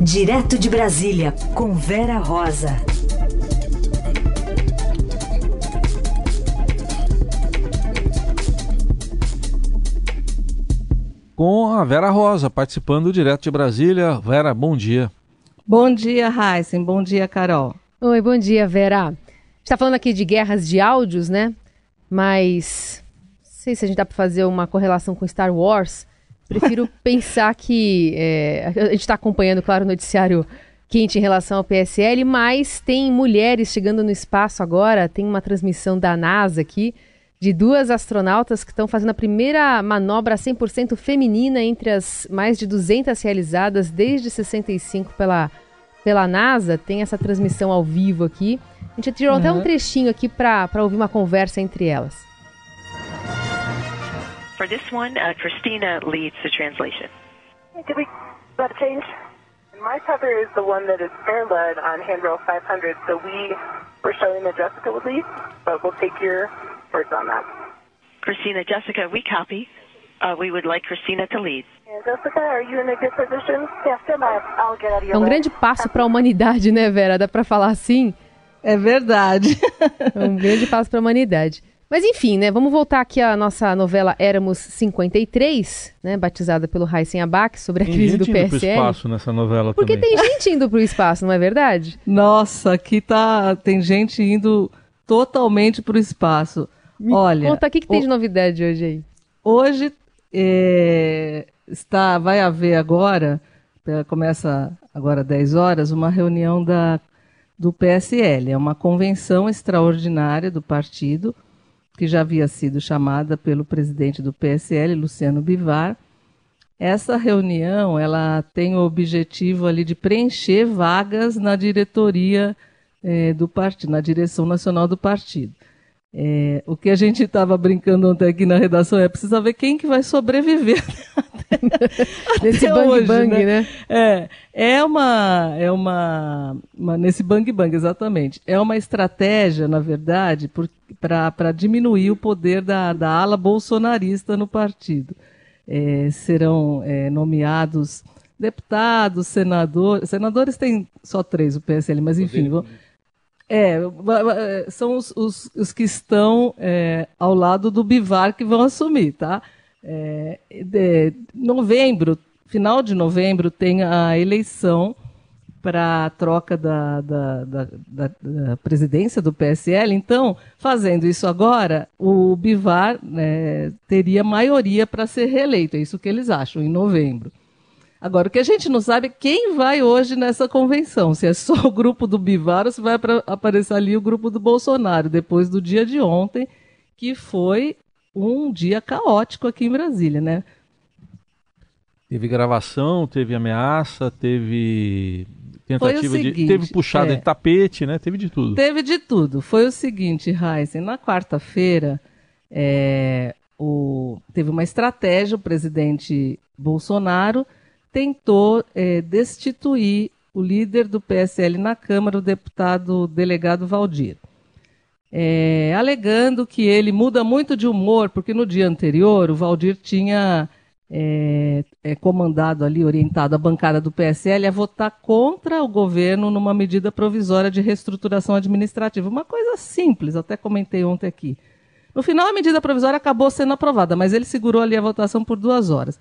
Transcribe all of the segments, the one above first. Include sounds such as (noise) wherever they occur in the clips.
Direto de Brasília, com Vera Rosa. Com a Vera Rosa, participando direto de Brasília. Vera, bom dia. Bom dia, Heisen. Bom dia, Carol. Oi, bom dia, Vera. A gente está falando aqui de guerras de áudios, né? Mas não sei se a gente dá para fazer uma correlação com Star Wars. Prefiro pensar que é, a gente está acompanhando, claro, o noticiário quente em relação ao PSL, mas tem mulheres chegando no espaço agora. Tem uma transmissão da NASA aqui de duas astronautas que estão fazendo a primeira manobra 100% feminina entre as mais de 200 realizadas desde 65 pela, pela NASA. Tem essa transmissão ao vivo aqui. A gente tirou uhum. até um trechinho aqui para ouvir uma conversa entre elas. For this one, uh, Christina leads the translation. Did we let change? My tether is the one that is air-led on handrail 500, so we were showing that Jessica would lead, but we'll take your words on that. Christina, Jessica, we copy. Uh, we would like Christina to lead. Jessica, are you in a good position? Yes, I'll get out of your É um grande passo para a humanidade, né, Vera? Dá para falar assim? É verdade. é um grande passo para a humanidade. Mas enfim, né? Vamos voltar aqui à nossa novela Éramos 53, né? Batizada pelo Heisen Abac sobre a tem crise gente do PSL. Indo pro espaço nessa novela Porque também. tem gente indo pro espaço, não é verdade? (laughs) Nossa, aqui tá tem gente indo totalmente pro espaço. Me Olha, conta o que, que tem o... de novidade hoje aí. Hoje é, está, vai haver agora, começa agora 10 horas, uma reunião da, do PSL. É uma convenção extraordinária do partido que já havia sido chamada pelo presidente do PSL, Luciano Bivar. Essa reunião ela tem o objetivo ali de preencher vagas na diretoria é, do partido, na direção nacional do partido. É, o que a gente estava brincando ontem aqui na redação é precisa ver quem que vai sobreviver (laughs) nesse bang hoje, bang, né? né? É, é uma, é uma, uma, nesse bang bang exatamente. É uma estratégia, na verdade, para diminuir o poder da, da ala bolsonarista no partido. É, serão é, nomeados deputados, senadores. Senadores tem só três o PSL, mas enfim. Vão, é, são os, os, os que estão é, ao lado do Bivar que vão assumir, tá? É, de, novembro, final de novembro, tem a eleição para a troca da, da, da, da, presidência do PSL. Então, fazendo isso agora, o Bivar né, teria maioria para ser reeleito. É isso que eles acham, em novembro. Agora, o que a gente não sabe é quem vai hoje nessa convenção. Se é só o grupo do Bivar ou se vai aparecer ali o grupo do Bolsonaro, depois do dia de ontem, que foi um dia caótico aqui em Brasília, né? Teve gravação, teve ameaça, teve tentativa seguinte, de. Teve puxada é, de tapete, né? Teve de tudo. Teve de tudo. Foi o seguinte, Heisen, na quarta-feira, é, o, teve uma estratégia, o presidente Bolsonaro tentou é, destituir o líder do PSL na Câmara, o deputado delegado Valdir. É, alegando que ele muda muito de humor, porque no dia anterior o Valdir tinha é, é, comandado ali, orientado a bancada do PSL a votar contra o governo numa medida provisória de reestruturação administrativa. Uma coisa simples, até comentei ontem aqui. No final, a medida provisória acabou sendo aprovada, mas ele segurou ali a votação por duas horas.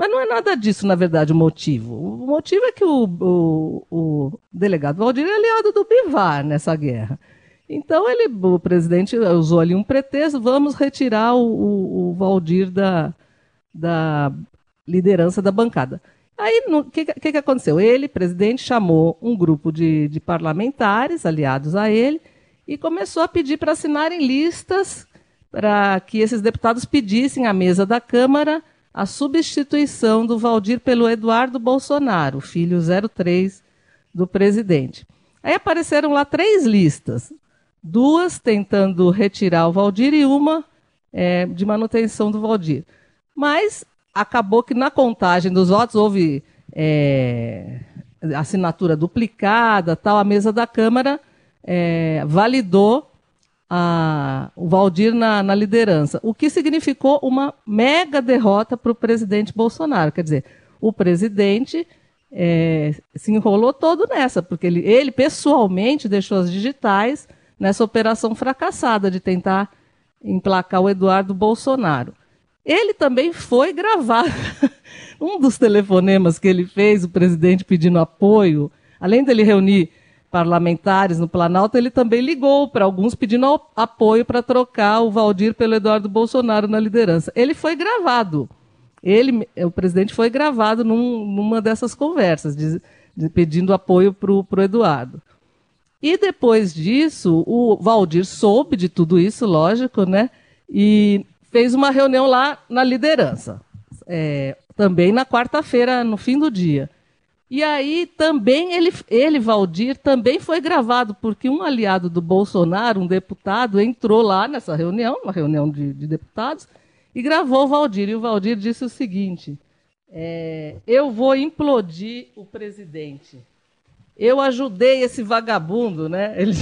Mas não é nada disso, na verdade, o motivo. O motivo é que o, o, o delegado Valdir é aliado do Bivar nessa guerra. Então ele, o presidente usou ali um pretexto, vamos retirar o, o, Valdir da, da liderança da bancada. Aí o que, que, que, aconteceu? Ele, presidente, chamou um grupo de, de parlamentares aliados a ele e começou a pedir para assinarem listas para que esses deputados pedissem à mesa da Câmara a substituição do Valdir pelo Eduardo Bolsonaro, filho 03 do presidente. Aí apareceram lá três listas, duas tentando retirar o Valdir e uma é, de manutenção do Valdir. Mas acabou que na contagem dos votos houve é, assinatura duplicada, tal. A mesa da Câmara é, validou a, o Valdir na, na liderança, o que significou uma mega derrota para o presidente Bolsonaro. Quer dizer, o presidente é, se enrolou todo nessa, porque ele, ele pessoalmente deixou as digitais nessa operação fracassada de tentar emplacar o Eduardo Bolsonaro. Ele também foi gravar (laughs) um dos telefonemas que ele fez, o presidente pedindo apoio, além dele reunir parlamentares no Planalto, ele também ligou para alguns pedindo apoio para trocar o Valdir pelo Eduardo Bolsonaro na liderança. Ele foi gravado. Ele, o presidente foi gravado num, numa dessas conversas, de, de, pedindo apoio para o Eduardo. E depois disso, o Valdir soube de tudo isso, lógico, né? E fez uma reunião lá na liderança. É, também na quarta-feira, no fim do dia. E aí também ele, ele, Valdir, também foi gravado, porque um aliado do Bolsonaro, um deputado, entrou lá nessa reunião, uma reunião de, de deputados, e gravou o Valdir. E o Valdir disse o seguinte: é, Eu vou implodir o presidente. Eu ajudei esse vagabundo, né? (laughs) Ele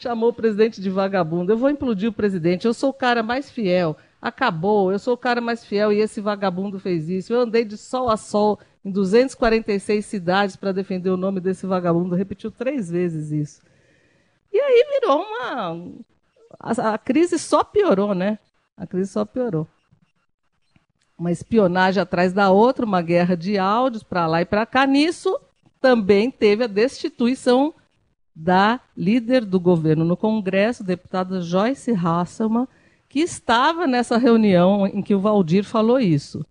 chamou o presidente de vagabundo. Eu vou implodir o presidente. Eu sou o cara mais fiel. Acabou. Eu sou o cara mais fiel e esse vagabundo fez isso. Eu andei de sol a sol em 246 cidades para defender o nome desse vagabundo. Repetiu três vezes isso. E aí virou uma. A, a crise só piorou, né? A crise só piorou. Uma espionagem atrás da outra, uma guerra de áudios para lá e para cá. Nisso também teve a destituição da líder do governo no Congresso, deputada Joyce Hasselman, que estava nessa reunião em que o Valdir falou isso.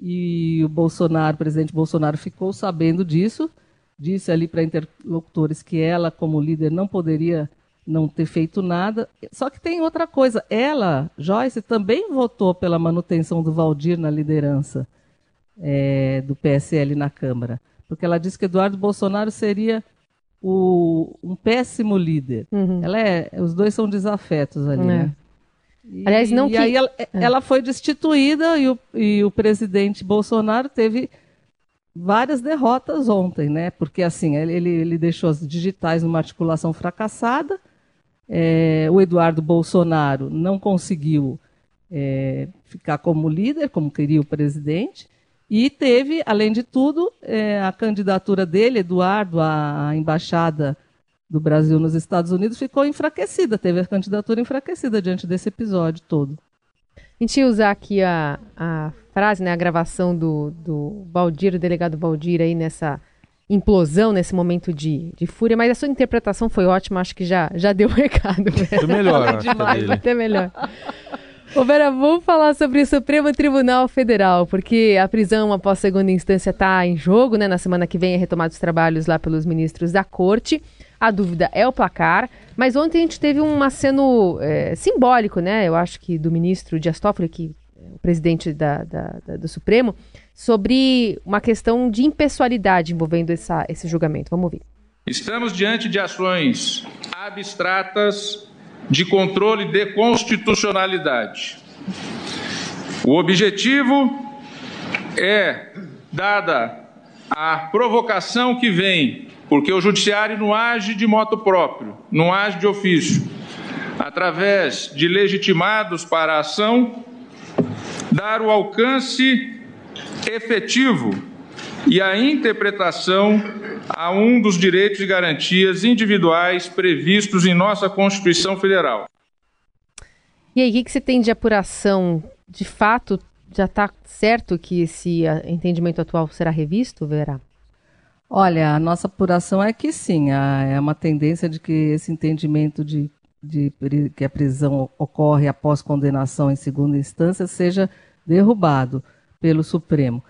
E o Bolsonaro, o presidente Bolsonaro, ficou sabendo disso, disse ali para interlocutores que ela, como líder, não poderia não ter feito nada. Só que tem outra coisa. Ela, Joyce, também votou pela manutenção do Valdir na liderança é, do PSL na Câmara. Porque ela disse que Eduardo Bolsonaro seria o, um péssimo líder. Uhum. Ela é, os dois são desafetos ali, é. né? E, Aliás, não e que... aí ela, é. ela, foi destituída e o, e o presidente Bolsonaro teve várias derrotas ontem, né? Porque assim, ele, ele deixou as digitais numa articulação fracassada. É, o Eduardo Bolsonaro não conseguiu é, ficar como líder, como queria o presidente, e teve, além de tudo, é, a candidatura dele, Eduardo, à embaixada do Brasil nos Estados Unidos ficou enfraquecida, teve a candidatura enfraquecida diante desse episódio todo. A gente ia usar aqui a, a frase, né, a gravação do, do Baldir, o delegado Baldir aí nessa implosão, nesse momento de, de fúria, mas a sua interpretação foi ótima, acho que já, já deu o (laughs) recado. Foi melhor. demais, vai até melhor. Ô Vera, vamos falar sobre o Supremo Tribunal Federal, porque a prisão após segunda instância está em jogo, né? Na semana que vem é retomado os trabalhos lá pelos ministros da corte. A dúvida é o placar, mas ontem a gente teve um aceno é, simbólico, né? Eu acho que do ministro Dias Toffoli, que é o presidente da, da, da, do Supremo, sobre uma questão de impessoalidade envolvendo essa, esse julgamento. Vamos ouvir. Estamos diante de ações abstratas de controle de constitucionalidade. O objetivo é, dada a provocação que vem porque o judiciário não age de moto próprio, não age de ofício. Através de legitimados para a ação, dar o alcance efetivo e a interpretação a um dos direitos e garantias individuais previstos em nossa Constituição Federal. E aí, o que você tem de apuração? De fato, já está certo que esse entendimento atual será revisto, Vera? Olha, a nossa apuração é que sim, é uma tendência de que esse entendimento de, de que a prisão ocorre após condenação em segunda instância seja derrubado pelo Supremo.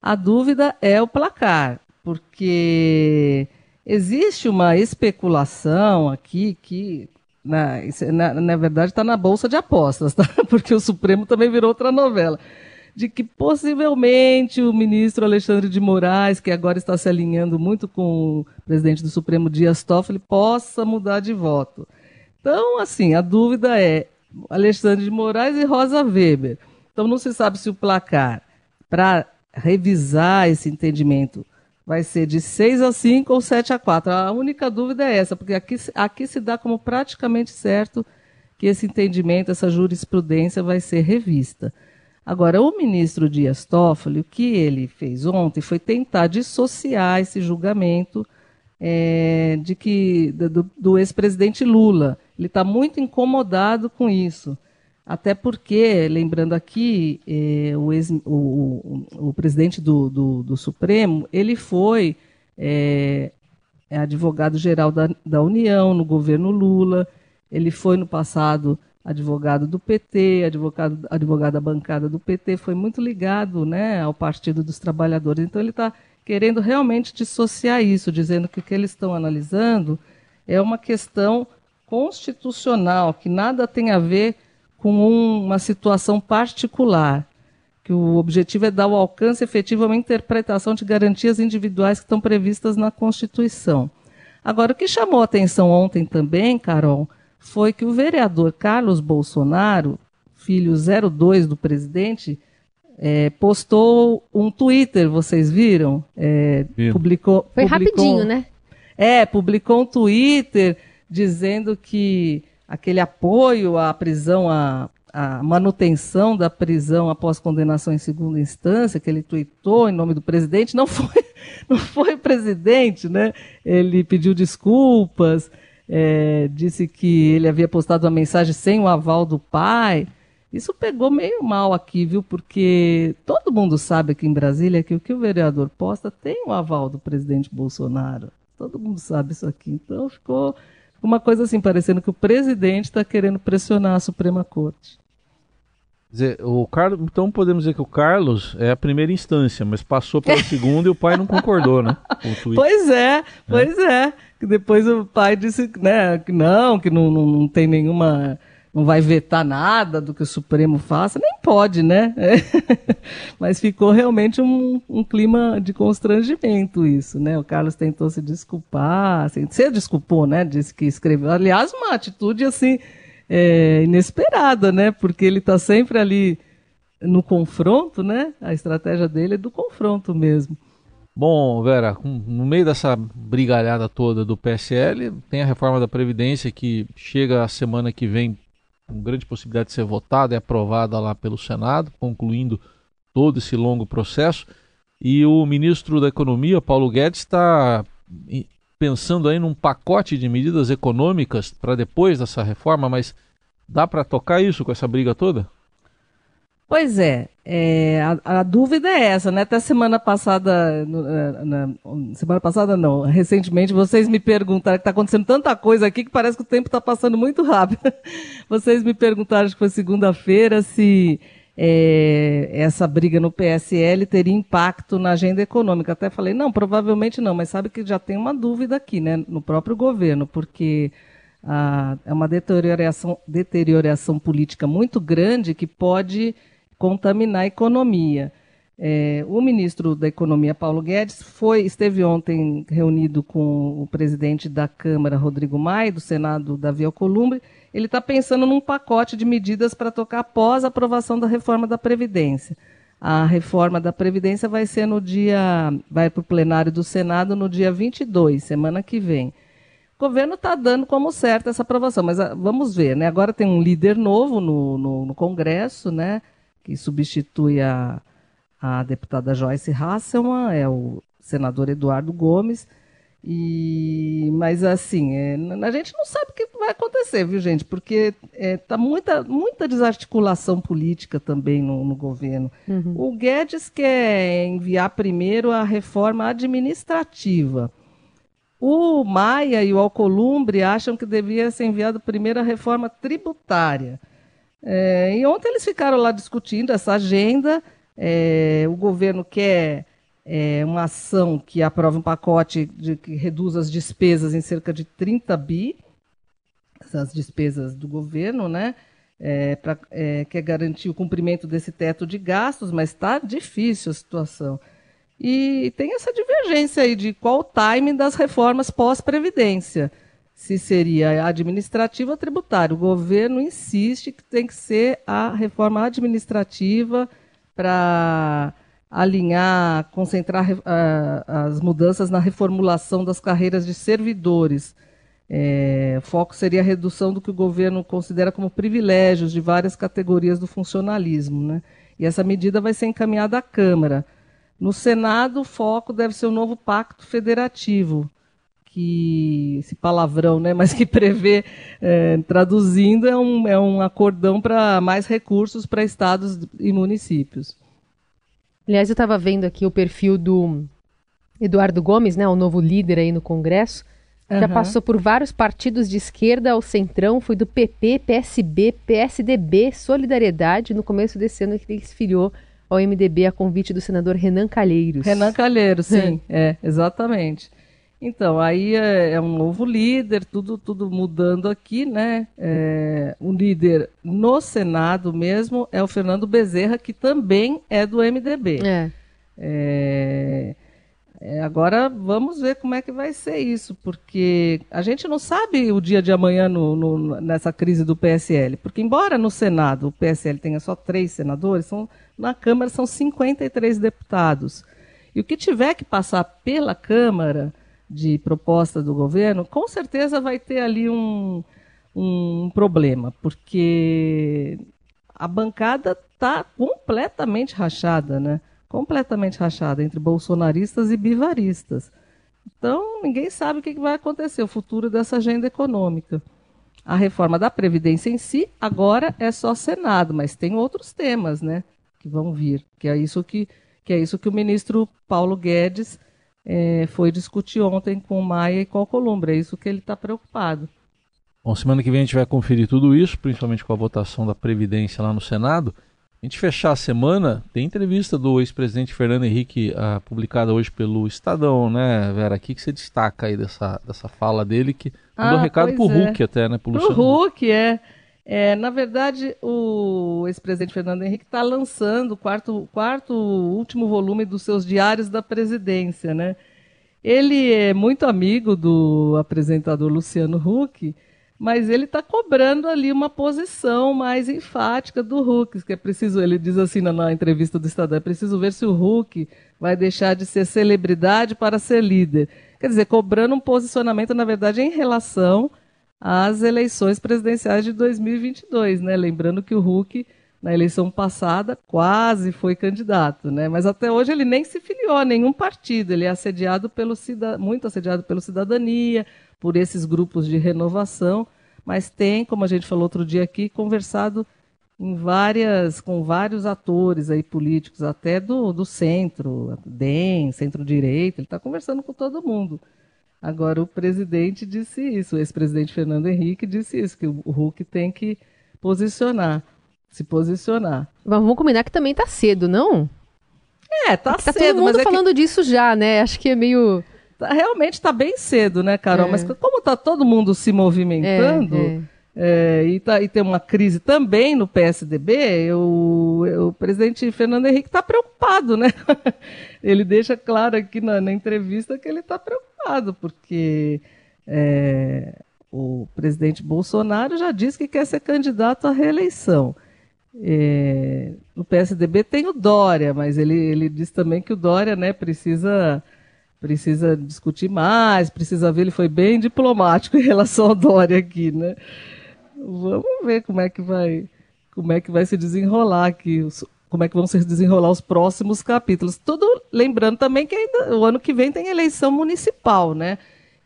A dúvida é o placar, porque existe uma especulação aqui que, na, na, na verdade, está na Bolsa de Apostas, tá? (laughs) porque o Supremo também virou outra novela de que possivelmente o ministro Alexandre de Moraes, que agora está se alinhando muito com o presidente do Supremo Dias Toffoli, possa mudar de voto. Então, assim, a dúvida é Alexandre de Moraes e Rosa Weber. Então, não se sabe se o placar para revisar esse entendimento vai ser de 6 a 5 ou 7 a 4. A única dúvida é essa, porque aqui, aqui se dá como praticamente certo que esse entendimento, essa jurisprudência vai ser revista. Agora, o ministro Dias Toffoli, o que ele fez ontem foi tentar dissociar esse julgamento é, de que do, do ex-presidente Lula. Ele está muito incomodado com isso. Até porque, lembrando aqui, é, o, ex, o, o, o, presidente do, do, do, Supremo, ele foi é, é advogado-geral da, da União no governo Lula, ele foi no passado advogado do PT, advogado, advogado da bancada do PT, foi muito ligado né, ao Partido dos Trabalhadores. Então ele está querendo realmente dissociar isso, dizendo que o que eles estão analisando é uma questão constitucional, que nada tem a ver com uma situação particular, que o objetivo é dar o alcance efetivo a uma interpretação de garantias individuais que estão previstas na Constituição. Agora, o que chamou a atenção ontem também, Carol, foi que o vereador Carlos Bolsonaro, filho 02 do presidente, é, postou um Twitter, vocês viram? É, publicou, Foi publicou, rapidinho, né? É, publicou um Twitter dizendo que aquele apoio à prisão, à, à manutenção da prisão após condenação em segunda instância, que ele tweetou em nome do presidente, não foi, (laughs) não foi o presidente, né? Ele pediu desculpas, é, disse que ele havia postado uma mensagem sem o aval do pai. Isso pegou meio mal aqui, viu? Porque todo mundo sabe aqui em Brasília que o que o vereador posta tem o aval do presidente Bolsonaro. Todo mundo sabe isso aqui. Então ficou uma coisa assim, parecendo que o presidente está querendo pressionar a Suprema Corte. Dizer, o Carlos, então podemos dizer que o Carlos é a primeira instância, mas passou pela (laughs) segunda e o pai não concordou, né? Pois é, pois é. é. Depois o pai disse né, que não, que não, não, não tem nenhuma não vai vetar nada do que o Supremo faça, nem pode, né? É. (laughs) Mas ficou realmente um, um, clima de constrangimento isso, né? O Carlos tentou se desculpar, assim, se desculpou, né? Disse que escreveu. Aliás, uma atitude assim é, inesperada, né? Porque ele está sempre ali no confronto, né? A estratégia dele é do confronto mesmo. Bom, Vera, no meio dessa brigalhada toda do PSL, tem a reforma da Previdência que chega a semana que vem com grande possibilidade de ser votada e aprovada lá pelo Senado, concluindo todo esse longo processo. E o ministro da Economia, Paulo Guedes, está pensando aí num pacote de medidas econômicas para depois dessa reforma, mas dá para tocar isso com essa briga toda? Pois é, é a, a, dúvida é essa, né? Até semana passada, na, na, semana passada não, recentemente vocês me perguntaram que está acontecendo tanta coisa aqui que parece que o tempo está passando muito rápido. (laughs) Vocês me perguntaram, acho que foi segunda-feira, se é, essa briga no PSL teria impacto na agenda econômica. Até falei, não, provavelmente não, mas sabe que já tem uma dúvida aqui, né? No próprio governo, porque ah, é uma deterioração, deterioração política muito grande que pode contaminar a economia. É, o ministro da Economia, Paulo Guedes, foi, esteve ontem reunido com o presidente da Câmara, Rodrigo Maia, do Senado, Davi Alcolumbre. Ele está pensando num pacote de medidas para tocar após a aprovação da reforma da Previdência. A reforma da Previdência vai ser no dia. vai para o plenário do Senado no dia 22, semana que vem. O governo está dando como certa essa aprovação, mas ah, vamos ver, né? Agora tem um líder novo no, no, no Congresso, né? que substitui a, a deputada Joyce Hasselman, é o senador Eduardo Gomes. E, mas assim, é, a gente não sabe o que vai acontecer, viu, gente? Porque está é, muita, muita desarticulação política também no, no governo. Uhum. O Guedes quer enviar primeiro a reforma administrativa. O Maia e o Alcolumbre acham que devia ser enviado primeiro a reforma tributária. É, e ontem eles ficaram lá discutindo essa agenda. É, o governo quer é, uma ação que aprova um pacote de, que reduz as despesas em cerca de 30 bi, essas despesas do governo, né? É, pra, é, quer garantir o cumprimento desse teto de gastos, mas está difícil a situação. E tem essa divergência aí de qual o time das reformas pós-previdência se seria administrativa ou tributária. O governo insiste que tem que ser a reforma administrativa para alinhar, concentrar uh, as mudanças na reformulação das carreiras de servidores. É, foco seria a redução do que o governo considera como privilégios de várias categorias do funcionalismo. Né? E essa medida vai ser encaminhada à Câmara. No Senado, o foco deve ser o novo pacto federativo, que esse palavrão, né, mas que prevê, é, traduzindo, é um, é um acordão para mais recursos para estados e municípios. Aliás, eu estava vendo aqui o perfil do Eduardo Gomes, né, o novo líder aí no Congresso. Já Aham. passou por vários partidos de esquerda ao centrão, foi do PP, PSB, PSDB, Solidariedade. No começo desse ano ele se filiou ao MDB a convite do senador Renan Calheiros. Renan Calheiro, sim, (laughs) é, exatamente. Então, aí é, é um novo líder, tudo, tudo mudando aqui, né? É, o líder no Senado mesmo é o Fernando Bezerra, que também é do MDB. É. É, é, agora vamos ver como é que vai ser isso, porque a gente não sabe o dia de amanhã no- no- nessa crise do PSL, porque embora no Senado o PSL tenha só três senadores, são- na Câmara são 53 deputados. E o que tiver que passar pela Câmara de proposta do governo, com certeza vai ter ali um, um problema, porque a bancada está completamente rachada, né? Completamente rachada entre bolsonaristas e bivaristas. Então, ninguém sabe o que vai acontecer, o futuro dessa agenda econômica. A reforma da Previdência em si, agora é só Senado, mas tem outros temas, né? Que vão vir, que é isso que, que, é isso que o ministro Paulo Guedes eh, foi discutir ontem com o Maia e com o Alcolumbre. É isso que ele está preocupado. Bom, semana que vem a gente vai conferir tudo isso, principalmente com a votação da Previdência lá no Senado. A gente fechar a semana, tem entrevista do ex-presidente Fernando Henrique ah, publicada hoje pelo Estadão, né, Vera? O que, que você destaca aí dessa, dessa fala dele que mandou Ah, recado pro é. Hulk até, né? Pro Pro Luciano Huck, é. É, na verdade, o ex-presidente Fernando Henrique está lançando o quarto, quarto, último volume dos seus diários da presidência, né? Ele é muito amigo do apresentador Luciano Huck, mas ele está cobrando ali uma posição mais enfática do Huck, que é preciso, ele diz assim na, na entrevista do Estadão, é preciso ver se o Huck vai deixar de ser celebridade para ser líder. Quer dizer, cobrando um posicionamento, na verdade, em relação às eleições presidenciais de 2022, né? Lembrando que o Huck, na eleição passada, quase foi candidato, né? Mas até hoje ele nem se filiou a nenhum partido. Ele é assediado pelo muito assediado pelo Cidadania, por esses grupos de renovação, mas tem, como a gente falou outro dia aqui, conversado em várias, com vários atores aí políticos, até do, do centro, DEM, centro-direita, ele está conversando com todo mundo. Agora, o presidente disse isso, o ex-presidente Fernando Henrique disse isso, que o Hulk tem que posicionar, se posicionar. Mas vamos combinar que também tá cedo, não? É, tá, Tá cedo, todo mundo é que falando disso já, né? Acho que é meio. tá- realmente está bem cedo, né, Carol? É. Mas como está todo mundo se movimentando, É, é, e, tá, e tem uma crise também no PSDB, o, o presidente Fernando Henrique está preocupado, né? (laughs) ele deixa claro aqui na, na entrevista que ele está preocupado, porque é, o presidente Bolsonaro já disse que quer ser candidato à reeleição. É, no PSDB tem o Dória, mas ele, ele diz também que o Dória né, precisa, precisa discutir mais, precisa ver, ele foi bem diplomático em relação ao Dória aqui, né? Vamos ver como é que vai, como é que vai se desenrolar aqui, como é que vão se desenrolar os próximos capítulos. Tudo lembrando também que ainda, o ano que vem tem eleição municipal, né?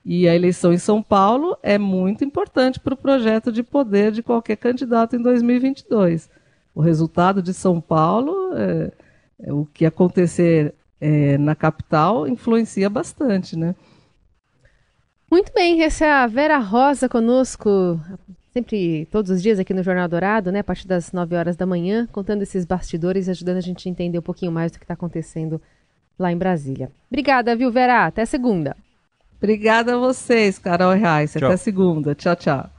E a eleição em São Paulo é muito importante para o projeto de poder de qualquer candidato em 2022. O resultado de São Paulo, é, é o que acontecer é, na capital, influencia bastante, né? Muito bem, essa é a Vera Rosa conosco, sempre todos os dias aqui no Jornal Dourado, né? A partir das 9 horas da manhã, contando esses bastidores, ajudando a gente a entender um pouquinho mais do que está acontecendo lá em Brasília. Obrigada, viu, Vera? Até segunda. Obrigada a vocês, Carol Reis. Tchau. Até segunda. Tchau, tchau.